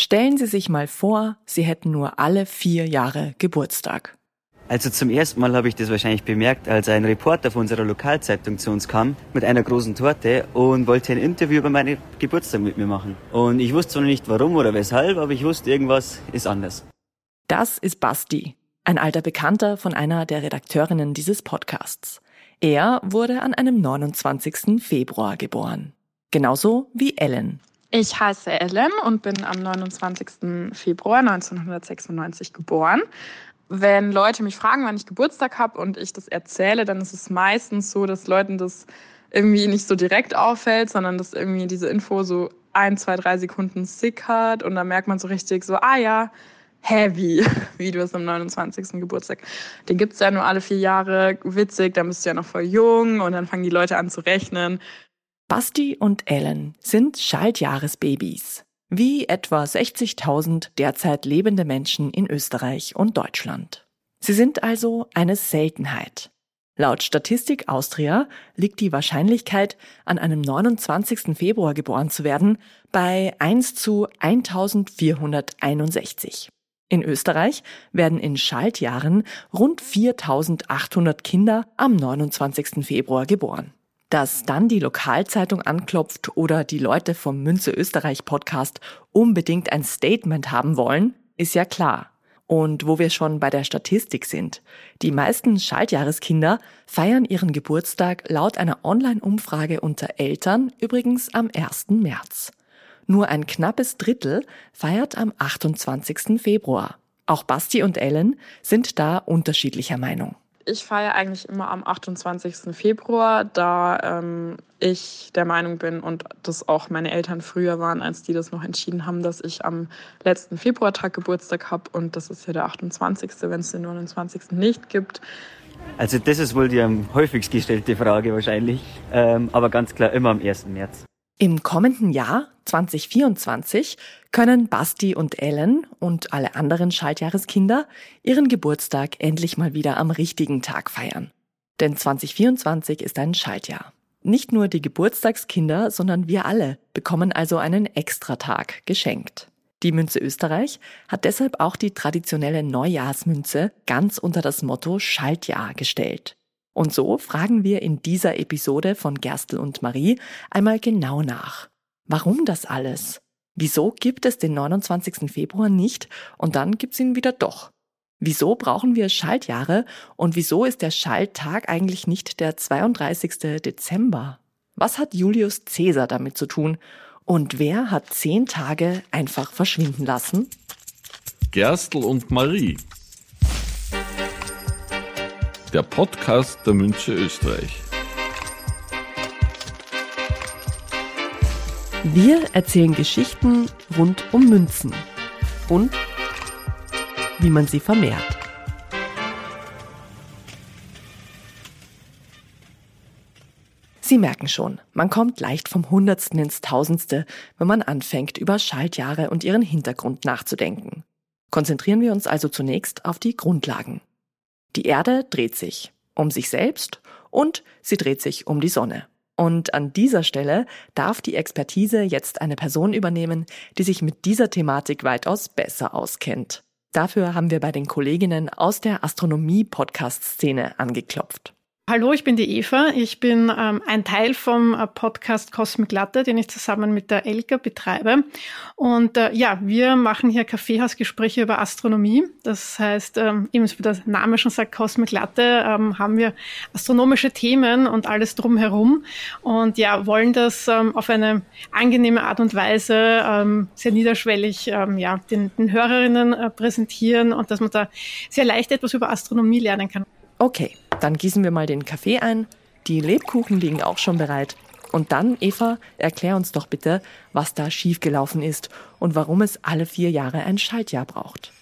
Stellen Sie sich mal vor, Sie hätten nur alle vier Jahre Geburtstag. Also zum ersten Mal habe ich das wahrscheinlich bemerkt, als ein Reporter von unserer Lokalzeitung zu uns kam mit einer großen Torte und wollte ein Interview über meinen Geburtstag mit mir machen. Und ich wusste zwar nicht warum oder weshalb, aber ich wusste, irgendwas ist anders. Das ist Basti, ein alter Bekannter von einer der Redakteurinnen dieses Podcasts. Er wurde an einem 29. Februar geboren. Genauso wie Ellen. Ich heiße Ellen und bin am 29. Februar 1996 geboren wenn Leute mich fragen, wann ich Geburtstag habe und ich das erzähle, dann ist es meistens so, dass Leuten das irgendwie nicht so direkt auffällt, sondern dass irgendwie diese Info so ein, zwei, drei Sekunden sickert und dann merkt man so richtig so, ah ja, heavy, wie du es am 29. Geburtstag. Den gibt's ja nur alle vier Jahre, witzig, dann bist du ja noch voll jung und dann fangen die Leute an zu rechnen. Basti und Ellen sind Schaltjahresbabys wie etwa 60.000 derzeit lebende Menschen in Österreich und Deutschland. Sie sind also eine Seltenheit. Laut Statistik Austria liegt die Wahrscheinlichkeit, an einem 29. Februar geboren zu werden, bei 1 zu 1461. In Österreich werden in Schaltjahren rund 4800 Kinder am 29. Februar geboren. Dass dann die Lokalzeitung anklopft oder die Leute vom Münze Österreich Podcast unbedingt ein Statement haben wollen, ist ja klar. Und wo wir schon bei der Statistik sind. Die meisten Schaltjahreskinder feiern ihren Geburtstag laut einer Online-Umfrage unter Eltern übrigens am 1. März. Nur ein knappes Drittel feiert am 28. Februar. Auch Basti und Ellen sind da unterschiedlicher Meinung ich feiere eigentlich immer am 28. Februar, da ähm, ich der Meinung bin und das auch meine Eltern früher waren, als die das noch entschieden haben, dass ich am letzten Februartag Geburtstag habe und das ist ja der 28., wenn es den 29. nicht gibt. Also das ist wohl die am häufigst gestellte Frage wahrscheinlich, ähm, aber ganz klar immer am 1. März. Im kommenden Jahr 2024 können Basti und Ellen und alle anderen Schaltjahreskinder ihren Geburtstag endlich mal wieder am richtigen Tag feiern. Denn 2024 ist ein Schaltjahr. Nicht nur die Geburtstagskinder, sondern wir alle bekommen also einen Extratag geschenkt. Die Münze Österreich hat deshalb auch die traditionelle Neujahrsmünze ganz unter das Motto Schaltjahr gestellt. Und so fragen wir in dieser Episode von Gerstl und Marie einmal genau nach. Warum das alles? Wieso gibt es den 29. Februar nicht und dann gibt's ihn wieder doch? Wieso brauchen wir Schaltjahre und wieso ist der Schalttag eigentlich nicht der 32. Dezember? Was hat Julius Caesar damit zu tun? Und wer hat zehn Tage einfach verschwinden lassen? Gerstl und Marie der Podcast der Münche Österreich. Wir erzählen Geschichten rund um Münzen und wie man sie vermehrt. Sie merken schon, man kommt leicht vom Hundertsten ins Tausendste, wenn man anfängt, über Schaltjahre und ihren Hintergrund nachzudenken. Konzentrieren wir uns also zunächst auf die Grundlagen. Die Erde dreht sich um sich selbst und sie dreht sich um die Sonne. Und an dieser Stelle darf die Expertise jetzt eine Person übernehmen, die sich mit dieser Thematik weitaus besser auskennt. Dafür haben wir bei den Kolleginnen aus der Astronomie-Podcast-Szene angeklopft. Hallo, ich bin die Eva. Ich bin ähm, ein Teil vom äh, Podcast Cosmic Latte, den ich zusammen mit der Elke betreibe. Und äh, ja, wir machen hier Kaffeehausgespräche über Astronomie. Das heißt, ähm, eben wie der Name schon sagt, Cosmic Latte, ähm, haben wir astronomische Themen und alles drumherum. Und ja, wollen das ähm, auf eine angenehme Art und Weise ähm, sehr niederschwellig ähm, ja, den, den Hörerinnen äh, präsentieren und dass man da sehr leicht etwas über Astronomie lernen kann. Okay, dann gießen wir mal den Kaffee ein. Die Lebkuchen liegen auch schon bereit. Und dann, Eva, erklär uns doch bitte, was da schiefgelaufen ist und warum es alle vier Jahre ein Schaltjahr braucht.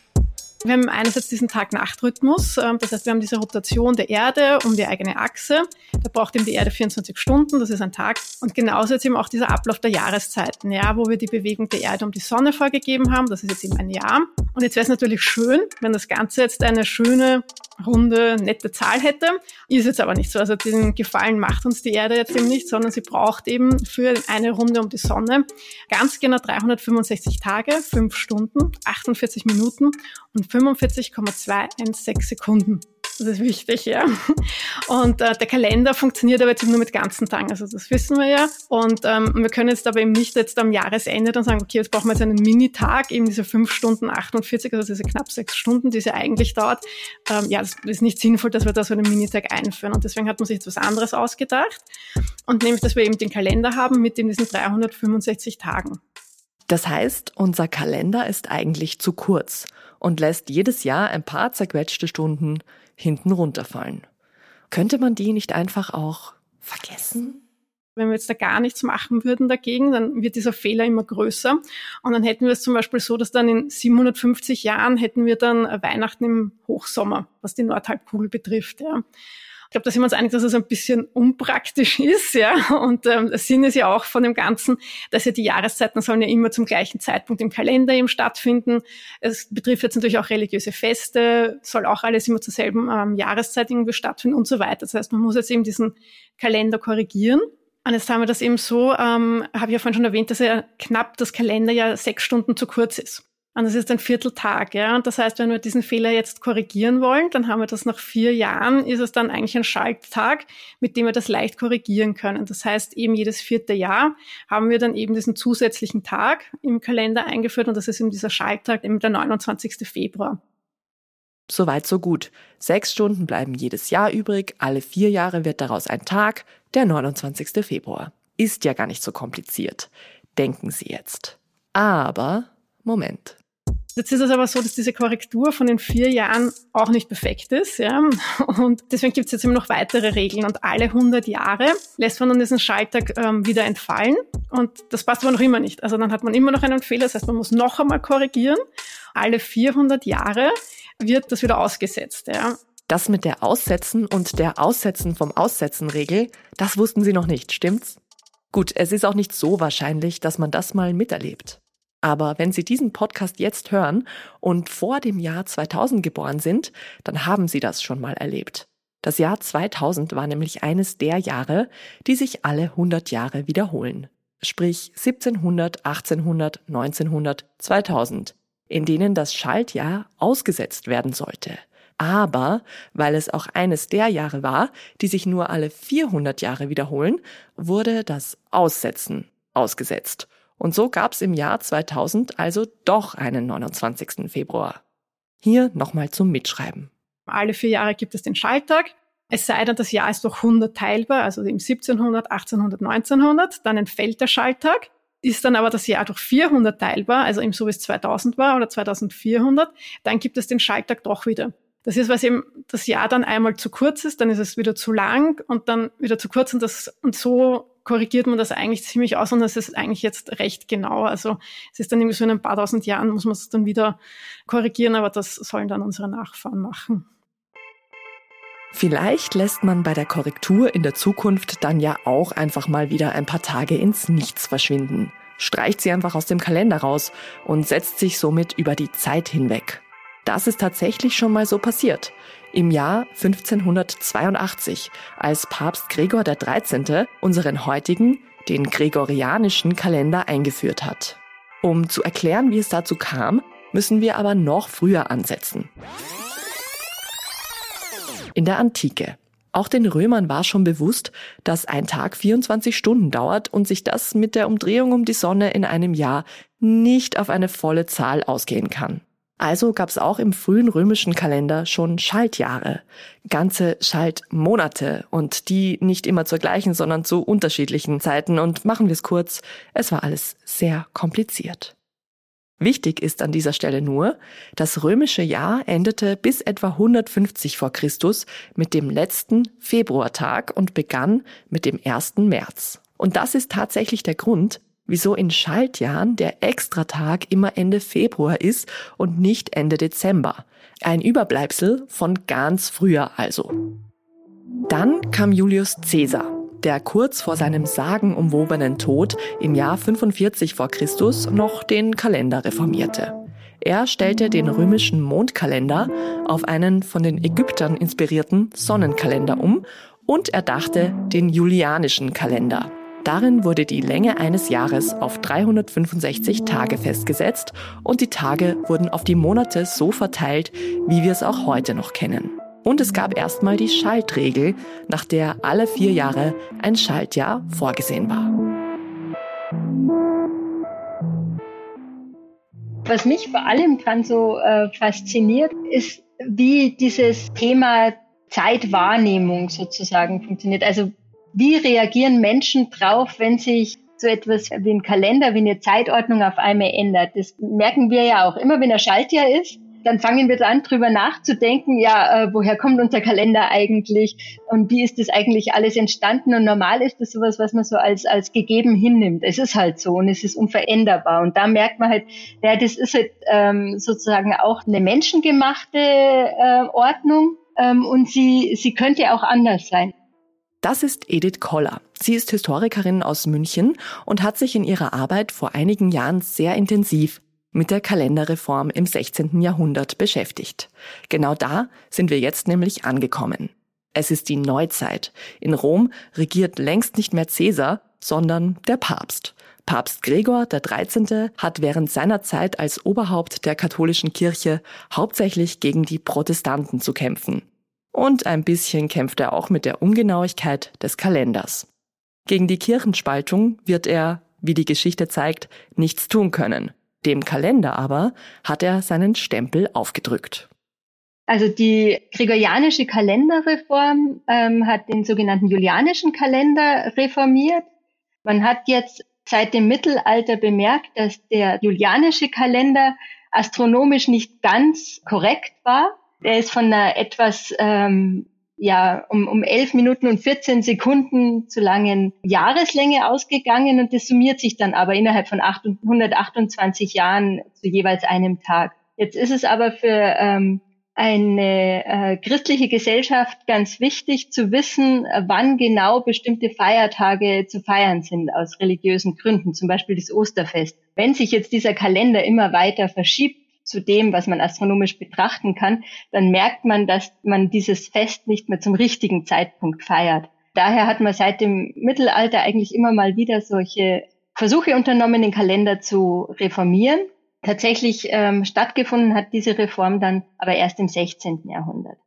Wir haben einerseits diesen Tag-Nacht-Rhythmus, ähm, das heißt, wir haben diese Rotation der Erde um die eigene Achse. Da braucht eben die Erde 24 Stunden, das ist ein Tag. Und genauso jetzt eben auch dieser Ablauf der Jahreszeiten, ja, wo wir die Bewegung der Erde um die Sonne vorgegeben haben, das ist jetzt eben ein Jahr. Und jetzt wäre es natürlich schön, wenn das Ganze jetzt eine schöne runde, nette Zahl hätte. Ist jetzt aber nicht so. Also diesen Gefallen macht uns die Erde jetzt eben nicht, sondern sie braucht eben für eine Runde um die Sonne ganz genau 365 Tage, 5 Stunden, 48 Minuten und 45,216 Sekunden. Das ist wichtig, ja. Und äh, der Kalender funktioniert aber jetzt nur mit ganzen Tagen, also das wissen wir ja. Und ähm, wir können jetzt aber eben nicht jetzt am Jahresende dann sagen, okay, jetzt brauchen wir jetzt einen Minitag, eben diese fünf Stunden 48, also diese knapp sechs Stunden, die es ja eigentlich dauert. Ähm, ja, das ist nicht sinnvoll, dass wir da so einen Minitag einführen. Und deswegen hat man sich jetzt was anderes ausgedacht. Und nämlich, dass wir eben den Kalender haben mit eben diesen 365 Tagen. Das heißt, unser Kalender ist eigentlich zu kurz und lässt jedes Jahr ein paar zerquetschte Stunden hinten runterfallen. Könnte man die nicht einfach auch vergessen? Wenn wir jetzt da gar nichts machen würden dagegen, dann wird dieser Fehler immer größer. Und dann hätten wir es zum Beispiel so, dass dann in 750 Jahren hätten wir dann Weihnachten im Hochsommer, was die Nordhalbkugel betrifft. Ja. Ich glaube, da sind wir uns einig, dass es ein bisschen unpraktisch ist, ja. Und ähm, der Sinn ist ja auch von dem Ganzen, dass ja die Jahreszeiten sollen ja immer zum gleichen Zeitpunkt im Kalender eben stattfinden. Es betrifft jetzt natürlich auch religiöse Feste, soll auch alles immer zur selben ähm, Jahreszeit irgendwie stattfinden und so weiter. Das heißt, man muss jetzt eben diesen Kalender korrigieren. Und jetzt haben wir das eben so, ähm, habe ich ja vorhin schon erwähnt, dass ja knapp das Kalender ja sechs Stunden zu kurz ist. Und das ist ein Vierteltag, ja. Und das heißt, wenn wir diesen Fehler jetzt korrigieren wollen, dann haben wir das nach vier Jahren, ist es dann eigentlich ein Schalttag, mit dem wir das leicht korrigieren können. Das heißt, eben jedes vierte Jahr haben wir dann eben diesen zusätzlichen Tag im Kalender eingeführt und das ist eben dieser Schalttag, eben der 29. Februar. Soweit so gut. Sechs Stunden bleiben jedes Jahr übrig, alle vier Jahre wird daraus ein Tag, der 29. Februar. Ist ja gar nicht so kompliziert, denken Sie jetzt. Aber Moment. Jetzt ist es aber so, dass diese Korrektur von den vier Jahren auch nicht perfekt ist. Ja? Und deswegen gibt es jetzt eben noch weitere Regeln. Und alle 100 Jahre lässt man dann diesen Schalttag ähm, wieder entfallen. Und das passt aber noch immer nicht. Also dann hat man immer noch einen Fehler. Das heißt, man muss noch einmal korrigieren. Alle 400 Jahre wird das wieder ausgesetzt. Ja? Das mit der Aussetzen und der Aussetzen vom Aussetzen-Regel, das wussten Sie noch nicht, stimmt's? Gut, es ist auch nicht so wahrscheinlich, dass man das mal miterlebt. Aber wenn Sie diesen Podcast jetzt hören und vor dem Jahr 2000 geboren sind, dann haben Sie das schon mal erlebt. Das Jahr 2000 war nämlich eines der Jahre, die sich alle 100 Jahre wiederholen. Sprich 1700, 1800, 1900, 2000, in denen das Schaltjahr ausgesetzt werden sollte. Aber weil es auch eines der Jahre war, die sich nur alle 400 Jahre wiederholen, wurde das Aussetzen ausgesetzt. Und so gab es im Jahr 2000 also doch einen 29. Februar. Hier nochmal zum Mitschreiben. Alle vier Jahre gibt es den Schalttag. Es sei denn, das Jahr ist durch 100 teilbar, also im 1700, 1800, 1900, dann entfällt der Schalttag. Ist dann aber das Jahr durch 400 teilbar, also eben so wie es 2000 war oder 2400, dann gibt es den Schalttag doch wieder. Das ist, weil eben das Jahr dann einmal zu kurz ist, dann ist es wieder zu lang und dann wieder zu kurz und das, und so korrigiert man das eigentlich ziemlich aus und das ist eigentlich jetzt recht genau. Also es ist dann irgendwie so in ein paar tausend Jahren muss man es dann wieder korrigieren, aber das sollen dann unsere Nachfahren machen. Vielleicht lässt man bei der Korrektur in der Zukunft dann ja auch einfach mal wieder ein paar Tage ins Nichts verschwinden. Streicht sie einfach aus dem Kalender raus und setzt sich somit über die Zeit hinweg. Das ist tatsächlich schon mal so passiert. Im Jahr 1582, als Papst Gregor XIII. unseren heutigen, den gregorianischen Kalender eingeführt hat. Um zu erklären, wie es dazu kam, müssen wir aber noch früher ansetzen. In der Antike. Auch den Römern war schon bewusst, dass ein Tag 24 Stunden dauert und sich das mit der Umdrehung um die Sonne in einem Jahr nicht auf eine volle Zahl ausgehen kann. Also gab es auch im frühen römischen Kalender schon Schaltjahre, ganze Schaltmonate und die nicht immer zur gleichen, sondern zu unterschiedlichen Zeiten. Und machen wir es kurz, es war alles sehr kompliziert. Wichtig ist an dieser Stelle nur, das römische Jahr endete bis etwa 150 vor Christus mit dem letzten Februartag und begann mit dem 1. März. Und das ist tatsächlich der Grund, wieso in Schaltjahren der Extratag immer Ende Februar ist und nicht Ende Dezember. Ein Überbleibsel von ganz früher also. Dann kam Julius Caesar, der kurz vor seinem sagenumwobenen Tod im Jahr 45 vor Christus noch den Kalender reformierte. Er stellte den römischen Mondkalender auf einen von den Ägyptern inspirierten Sonnenkalender um und erdachte den julianischen Kalender. Darin wurde die Länge eines Jahres auf 365 Tage festgesetzt und die Tage wurden auf die Monate so verteilt, wie wir es auch heute noch kennen. Und es gab erstmal die Schaltregel, nach der alle vier Jahre ein Schaltjahr vorgesehen war. Was mich vor allem dran so äh, fasziniert, ist, wie dieses Thema Zeitwahrnehmung sozusagen funktioniert. Also wie reagieren Menschen drauf, wenn sich so etwas wie ein Kalender, wie eine Zeitordnung auf einmal ändert? Das merken wir ja auch immer, wenn ein Schaltjahr ist. Dann fangen wir an, drüber nachzudenken, ja, äh, woher kommt unser Kalender eigentlich und wie ist das eigentlich alles entstanden? Und normal ist das sowas, was man so als, als gegeben hinnimmt. Es ist halt so und es ist unveränderbar. Und da merkt man halt, ja, das ist halt ähm, sozusagen auch eine menschengemachte äh, Ordnung ähm, und sie, sie könnte auch anders sein. Das ist Edith Koller. Sie ist Historikerin aus München und hat sich in ihrer Arbeit vor einigen Jahren sehr intensiv mit der Kalenderreform im 16. Jahrhundert beschäftigt. Genau da sind wir jetzt nämlich angekommen. Es ist die Neuzeit. In Rom regiert längst nicht mehr Caesar, sondern der Papst. Papst Gregor XIII. hat während seiner Zeit als Oberhaupt der katholischen Kirche hauptsächlich gegen die Protestanten zu kämpfen. Und ein bisschen kämpft er auch mit der Ungenauigkeit des Kalenders. Gegen die Kirchenspaltung wird er, wie die Geschichte zeigt, nichts tun können. Dem Kalender aber hat er seinen Stempel aufgedrückt. Also die gregorianische Kalenderreform ähm, hat den sogenannten julianischen Kalender reformiert. Man hat jetzt seit dem Mittelalter bemerkt, dass der julianische Kalender astronomisch nicht ganz korrekt war. Der ist von einer etwas ähm, ja, um, um 11 Minuten und 14 Sekunden zu langen Jahreslänge ausgegangen und das summiert sich dann aber innerhalb von 128 Jahren zu jeweils einem Tag. Jetzt ist es aber für ähm, eine äh, christliche Gesellschaft ganz wichtig zu wissen, wann genau bestimmte Feiertage zu feiern sind aus religiösen Gründen, zum Beispiel das Osterfest. Wenn sich jetzt dieser Kalender immer weiter verschiebt, zu dem, was man astronomisch betrachten kann, dann merkt man, dass man dieses Fest nicht mehr zum richtigen Zeitpunkt feiert. Daher hat man seit dem Mittelalter eigentlich immer mal wieder solche Versuche unternommen, den Kalender zu reformieren. Tatsächlich ähm, stattgefunden hat diese Reform dann aber erst im 16. Jahrhundert.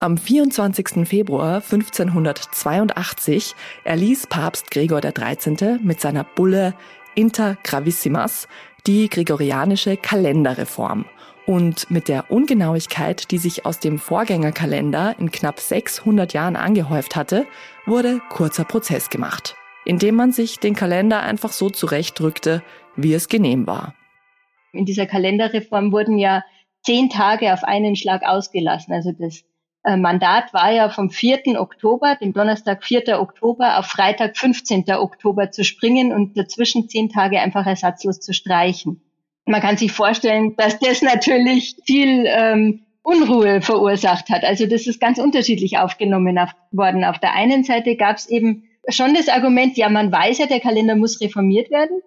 Am 24. Februar 1582 erließ Papst Gregor XIII. mit seiner Bulle Inter Gravissimas die gregorianische Kalenderreform. Und mit der Ungenauigkeit, die sich aus dem Vorgängerkalender in knapp 600 Jahren angehäuft hatte, wurde kurzer Prozess gemacht, indem man sich den Kalender einfach so zurechtdrückte, wie es genehm war. In dieser Kalenderreform wurden ja zehn Tage auf einen Schlag ausgelassen. Also das Mandat war ja vom 4. Oktober, dem Donnerstag 4. Oktober, auf Freitag 15. Oktober zu springen und dazwischen zehn Tage einfach ersatzlos zu streichen. Man kann sich vorstellen, dass das natürlich viel ähm, Unruhe verursacht hat. Also das ist ganz unterschiedlich aufgenommen worden. Auf der einen Seite gab es eben schon das Argument, ja, man weiß ja, der Kalender muss reformiert werden.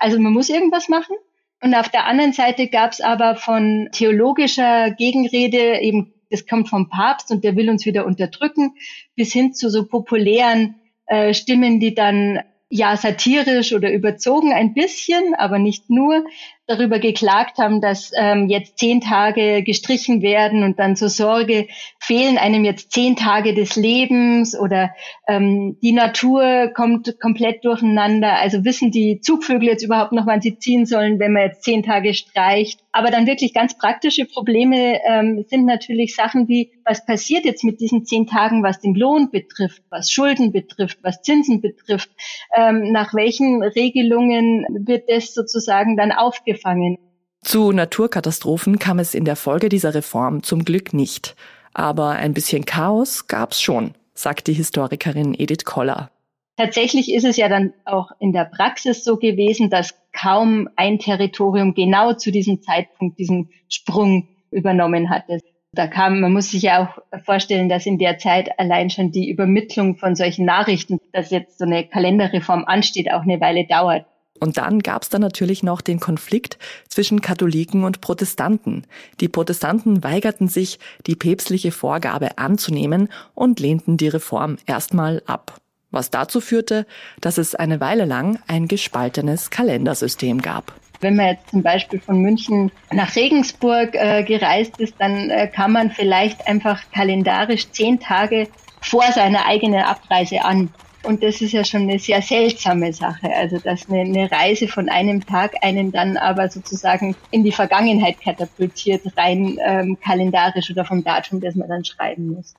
Also man muss irgendwas machen. Und auf der anderen Seite gab es aber von theologischer Gegenrede eben das kommt vom Papst und der will uns wieder unterdrücken, bis hin zu so populären äh, Stimmen, die dann ja satirisch oder überzogen ein bisschen, aber nicht nur, darüber geklagt haben, dass ähm, jetzt zehn Tage gestrichen werden und dann zur Sorge fehlen einem jetzt zehn Tage des Lebens oder ähm, die Natur kommt komplett durcheinander. Also wissen die Zugvögel jetzt überhaupt noch, wann sie ziehen sollen, wenn man jetzt zehn Tage streicht. Aber dann wirklich ganz praktische Probleme ähm, sind natürlich Sachen wie, was passiert jetzt mit diesen zehn Tagen, was den Lohn betrifft, was Schulden betrifft, was Zinsen betrifft, ähm, nach welchen Regelungen wird das sozusagen dann aufgefangen angefangen. Zu Naturkatastrophen kam es in der Folge dieser Reform zum Glück nicht. Aber ein bisschen Chaos gab's schon, sagt die Historikerin Edith Koller. Tatsächlich ist es ja dann auch in der Praxis so gewesen, dass kaum ein Territorium genau zu diesem Zeitpunkt diesen Sprung übernommen hatte. Da kam, man muss sich ja auch vorstellen, dass in der Zeit allein schon die Übermittlung von solchen Nachrichten, dass jetzt so eine Kalenderreform ansteht, auch eine Weile dauert. Und dann gab es da natürlich noch den Konflikt zwischen Katholiken und Protestanten. Die Protestanten weigerten sich, die päpstliche Vorgabe anzunehmen und lehnten die Reform erstmal ab. Was dazu führte, dass es eine Weile lang ein gespaltenes Kalendersystem gab. Wenn man jetzt zum Beispiel von München nach Regensburg äh, gereist ist, dann äh, kann man vielleicht einfach kalendarisch zehn Tage vor seiner eigenen Abreise an. Und das ist ja schon eine sehr seltsame Sache. Also, dass eine, eine, Reise von einem Tag einen dann aber sozusagen in die Vergangenheit katapultiert, rein ähm, kalendarisch oder vom Datum, das man dann schreiben muss.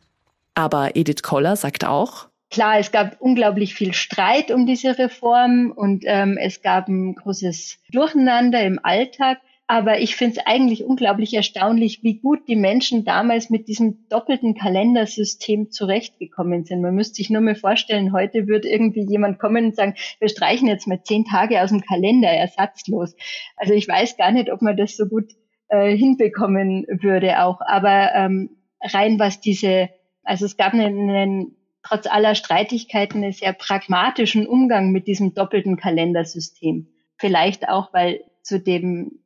Aber Edith Koller sagt auch, Klar, es gab unglaublich viel Streit um diese Reform und ähm, es gab ein großes Durcheinander im Alltag. Aber ich finde es eigentlich unglaublich erstaunlich, wie gut die Menschen damals mit diesem doppelten Kalendersystem zurechtgekommen sind. Man müsste sich nur mal vorstellen, heute wird irgendwie jemand kommen und sagen, wir streichen jetzt mal zehn Tage aus dem Kalender ersatzlos. Also ich weiß gar nicht, ob man das so gut äh, hinbekommen würde auch. Aber ähm, rein was diese, also es gab einen, einen trotz aller Streitigkeiten einen sehr pragmatischen Umgang mit diesem doppelten Kalendersystem. Vielleicht auch, weil zu dem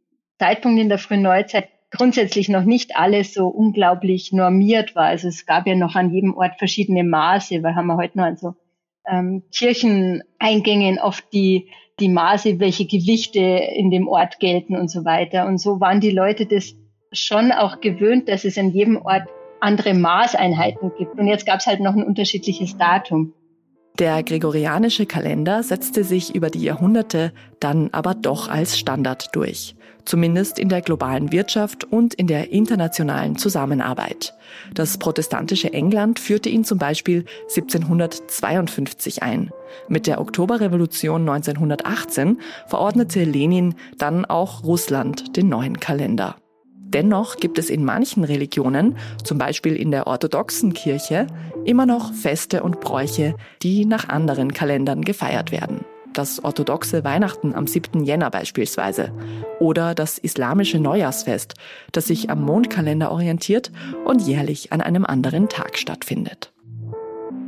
Zeitpunkt in der frühen Neuzeit grundsätzlich noch nicht alles so unglaublich normiert war. Also es gab ja noch an jedem Ort verschiedene Maße, weil haben wir heute noch an so ähm, Kircheneingängen oft die, die Maße, welche Gewichte in dem Ort gelten und so weiter. Und so waren die Leute das schon auch gewöhnt, dass es in jedem Ort andere Maßeinheiten gibt. Und jetzt gab es halt noch ein unterschiedliches Datum. Der gregorianische Kalender setzte sich über die Jahrhunderte dann aber doch als Standard durch zumindest in der globalen Wirtschaft und in der internationalen Zusammenarbeit. Das protestantische England führte ihn zum Beispiel 1752 ein. Mit der Oktoberrevolution 1918 verordnete Lenin dann auch Russland den neuen Kalender. Dennoch gibt es in manchen Religionen, zum Beispiel in der orthodoxen Kirche, immer noch Feste und Bräuche, die nach anderen Kalendern gefeiert werden das orthodoxe Weihnachten am 7. Jänner beispielsweise oder das islamische Neujahrsfest, das sich am Mondkalender orientiert und jährlich an einem anderen Tag stattfindet.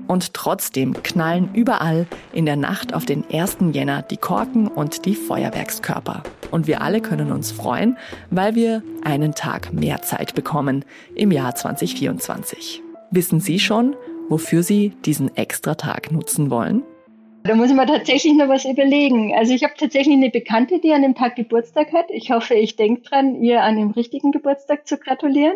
Und trotzdem knallen überall in der Nacht auf den 1. Jänner die Korken und die Feuerwerkskörper. Und wir alle können uns freuen, weil wir einen Tag mehr Zeit bekommen im Jahr 2024. Wissen Sie schon, wofür Sie diesen extra Tag nutzen wollen? Da muss ich mir tatsächlich noch was überlegen. Also ich habe tatsächlich eine Bekannte, die an dem Tag Geburtstag hat. Ich hoffe, ich denke dran, ihr an dem richtigen Geburtstag zu gratulieren.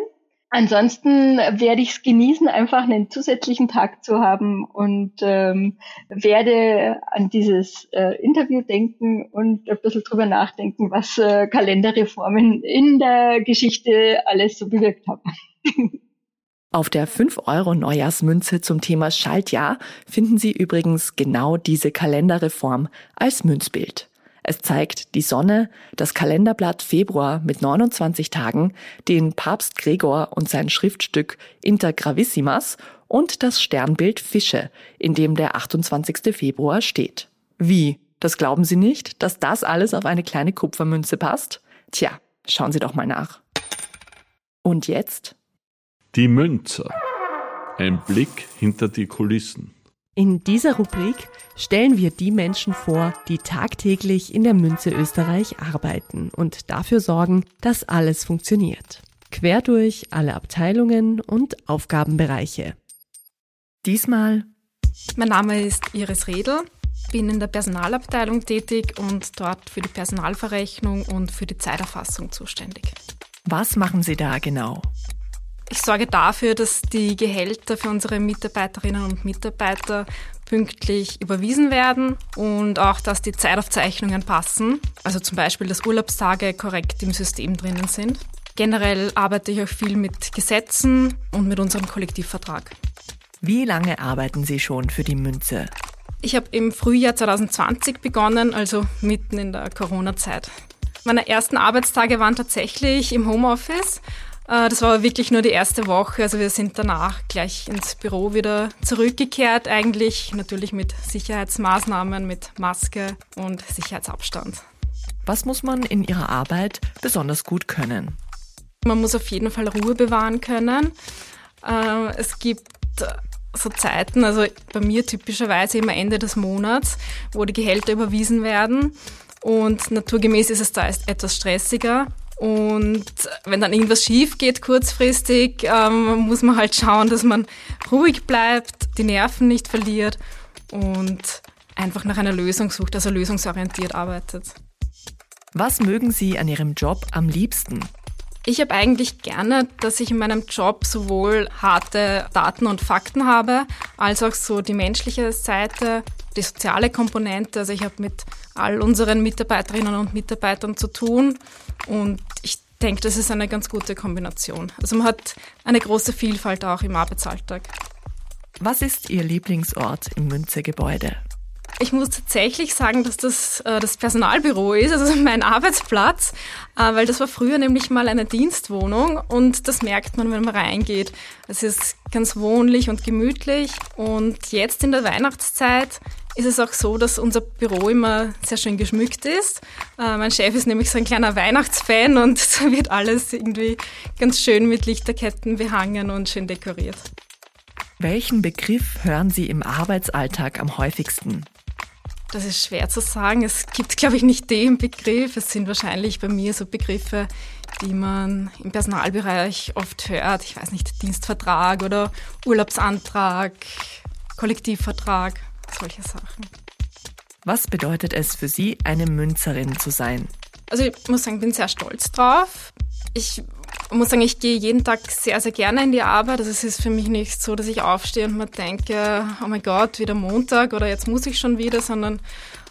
Ansonsten werde ich es genießen, einfach einen zusätzlichen Tag zu haben und ähm, werde an dieses äh, Interview denken und ein bisschen drüber nachdenken, was äh, Kalenderreformen in der Geschichte alles so bewirkt haben. Auf der 5-Euro-Neujahrsmünze zum Thema Schaltjahr finden Sie übrigens genau diese Kalenderreform als Münzbild. Es zeigt die Sonne, das Kalenderblatt Februar mit 29 Tagen, den Papst Gregor und sein Schriftstück Inter Gravissimas und das Sternbild Fische, in dem der 28. Februar steht. Wie? Das glauben Sie nicht, dass das alles auf eine kleine Kupfermünze passt? Tja, schauen Sie doch mal nach. Und jetzt? Die Münzer. Ein Blick hinter die Kulissen. In dieser Rubrik stellen wir die Menschen vor, die tagtäglich in der Münze Österreich arbeiten und dafür sorgen, dass alles funktioniert. Quer durch alle Abteilungen und Aufgabenbereiche. Diesmal. Mein Name ist Iris Redl, bin in der Personalabteilung tätig und dort für die Personalverrechnung und für die Zeiterfassung zuständig. Was machen Sie da genau? Ich sorge dafür, dass die Gehälter für unsere Mitarbeiterinnen und Mitarbeiter pünktlich überwiesen werden und auch, dass die Zeitaufzeichnungen passen. Also zum Beispiel, dass Urlaubstage korrekt im System drinnen sind. Generell arbeite ich auch viel mit Gesetzen und mit unserem Kollektivvertrag. Wie lange arbeiten Sie schon für die Münze? Ich habe im Frühjahr 2020 begonnen, also mitten in der Corona-Zeit. Meine ersten Arbeitstage waren tatsächlich im Homeoffice das war wirklich nur die erste Woche. Also wir sind danach gleich ins Büro wieder zurückgekehrt, eigentlich natürlich mit Sicherheitsmaßnahmen, mit Maske und Sicherheitsabstand. Was muss man in Ihrer Arbeit besonders gut können? Man muss auf jeden Fall Ruhe bewahren können. Äh, es gibt so Zeiten, also bei mir typischerweise immer Ende des Monats, wo die Gehälter überwiesen werden. und naturgemäß ist es da etwas stressiger. Und wenn dann irgendwas schief geht kurzfristig, ähm, muss man halt schauen, dass man ruhig bleibt, die Nerven nicht verliert und einfach nach einer Lösung sucht, also lösungsorientiert arbeitet. Was mögen Sie an Ihrem Job am liebsten? Ich habe eigentlich gerne, dass ich in meinem Job sowohl harte Daten und Fakten habe, als auch so die menschliche Seite, die soziale Komponente. Also ich habe mit all unseren Mitarbeiterinnen und Mitarbeitern zu tun und ich denke, das ist eine ganz gute Kombination. Also man hat eine große Vielfalt auch im Arbeitsalltag. Was ist Ihr Lieblingsort im Münze-Gebäude? Ich muss tatsächlich sagen, dass das äh, das Personalbüro ist, also mein Arbeitsplatz, äh, weil das war früher nämlich mal eine Dienstwohnung und das merkt man, wenn man reingeht. Es ist ganz wohnlich und gemütlich und jetzt in der Weihnachtszeit ist es auch so, dass unser Büro immer sehr schön geschmückt ist. Äh, mein Chef ist nämlich so ein kleiner Weihnachtsfan und da wird alles irgendwie ganz schön mit Lichterketten behangen und schön dekoriert. Welchen Begriff hören Sie im Arbeitsalltag am häufigsten? Das ist schwer zu sagen. Es gibt, glaube ich, nicht den Begriff. Es sind wahrscheinlich bei mir so Begriffe, die man im Personalbereich oft hört. Ich weiß nicht, Dienstvertrag oder Urlaubsantrag, Kollektivvertrag, solche Sachen. Was bedeutet es für Sie, eine Münzerin zu sein? Also ich muss sagen, ich bin sehr stolz drauf. Ich muss sagen, ich gehe jeden Tag sehr, sehr gerne in die Arbeit. Also es ist für mich nicht so, dass ich aufstehe und mir denke, oh mein Gott, wieder Montag oder jetzt muss ich schon wieder, sondern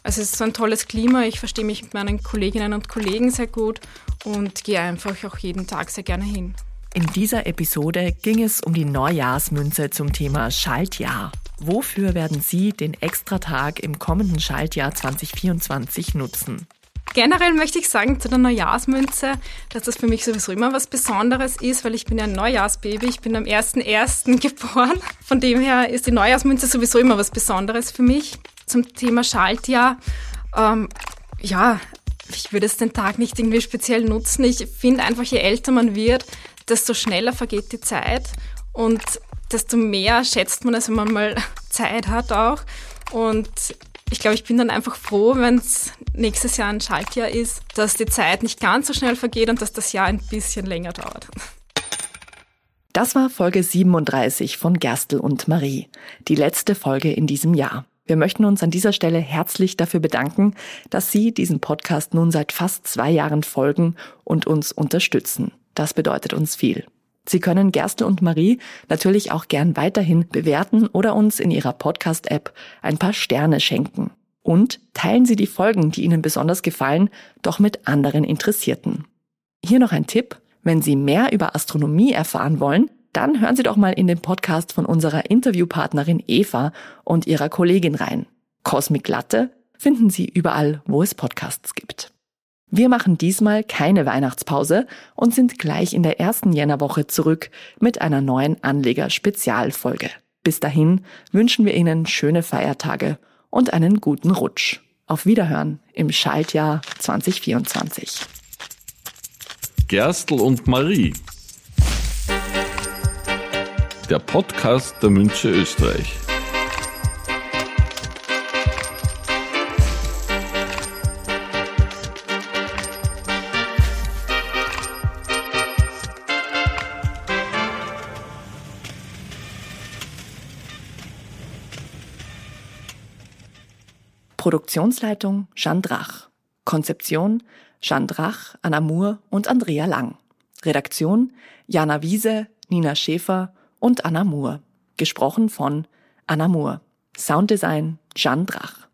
es ist so ein tolles Klima. Ich verstehe mich mit meinen Kolleginnen und Kollegen sehr gut und gehe einfach auch jeden Tag sehr gerne hin. In dieser Episode ging es um die Neujahrsmünze zum Thema Schaltjahr. Wofür werden Sie den Extratag im kommenden Schaltjahr 2024 nutzen? Generell möchte ich sagen zu der Neujahrsmünze, dass das für mich sowieso immer was Besonderes ist, weil ich bin ja ein Neujahrsbaby. Ich bin am 1.1. geboren. Von dem her ist die Neujahrsmünze sowieso immer was Besonderes für mich. Zum Thema Schaltjahr, ähm, ja, ich würde es den Tag nicht irgendwie speziell nutzen. Ich finde einfach, je älter man wird, desto schneller vergeht die Zeit und desto mehr schätzt man es, wenn man mal Zeit hat auch. Und ich glaube, ich bin dann einfach froh, wenn es nächstes Jahr ein Schaltjahr ist, dass die Zeit nicht ganz so schnell vergeht und dass das Jahr ein bisschen länger dauert. Das war Folge 37 von Gerstl und Marie, die letzte Folge in diesem Jahr. Wir möchten uns an dieser Stelle herzlich dafür bedanken, dass Sie diesen Podcast nun seit fast zwei Jahren folgen und uns unterstützen. Das bedeutet uns viel. Sie können Gerstl und Marie natürlich auch gern weiterhin bewerten oder uns in Ihrer Podcast-App ein paar Sterne schenken. Und teilen Sie die Folgen, die Ihnen besonders gefallen, doch mit anderen Interessierten. Hier noch ein Tipp. Wenn Sie mehr über Astronomie erfahren wollen, dann hören Sie doch mal in den Podcast von unserer Interviewpartnerin Eva und ihrer Kollegin rein. Cosmic Latte finden Sie überall, wo es Podcasts gibt. Wir machen diesmal keine Weihnachtspause und sind gleich in der ersten Jännerwoche zurück mit einer neuen Anleger-Spezialfolge. Bis dahin wünschen wir Ihnen schöne Feiertage und einen guten Rutsch. Auf Wiederhören im Schaltjahr 2024. Gerstl und Marie. Der Podcast der Münche Österreich. Produktionsleitung Jeanne Drach. Konzeption Jeanne Drach, Anna Moore und Andrea Lang. Redaktion Jana Wiese, Nina Schäfer und Anna Moore. Gesprochen von Anna Moore. Sounddesign Jeanne Drach.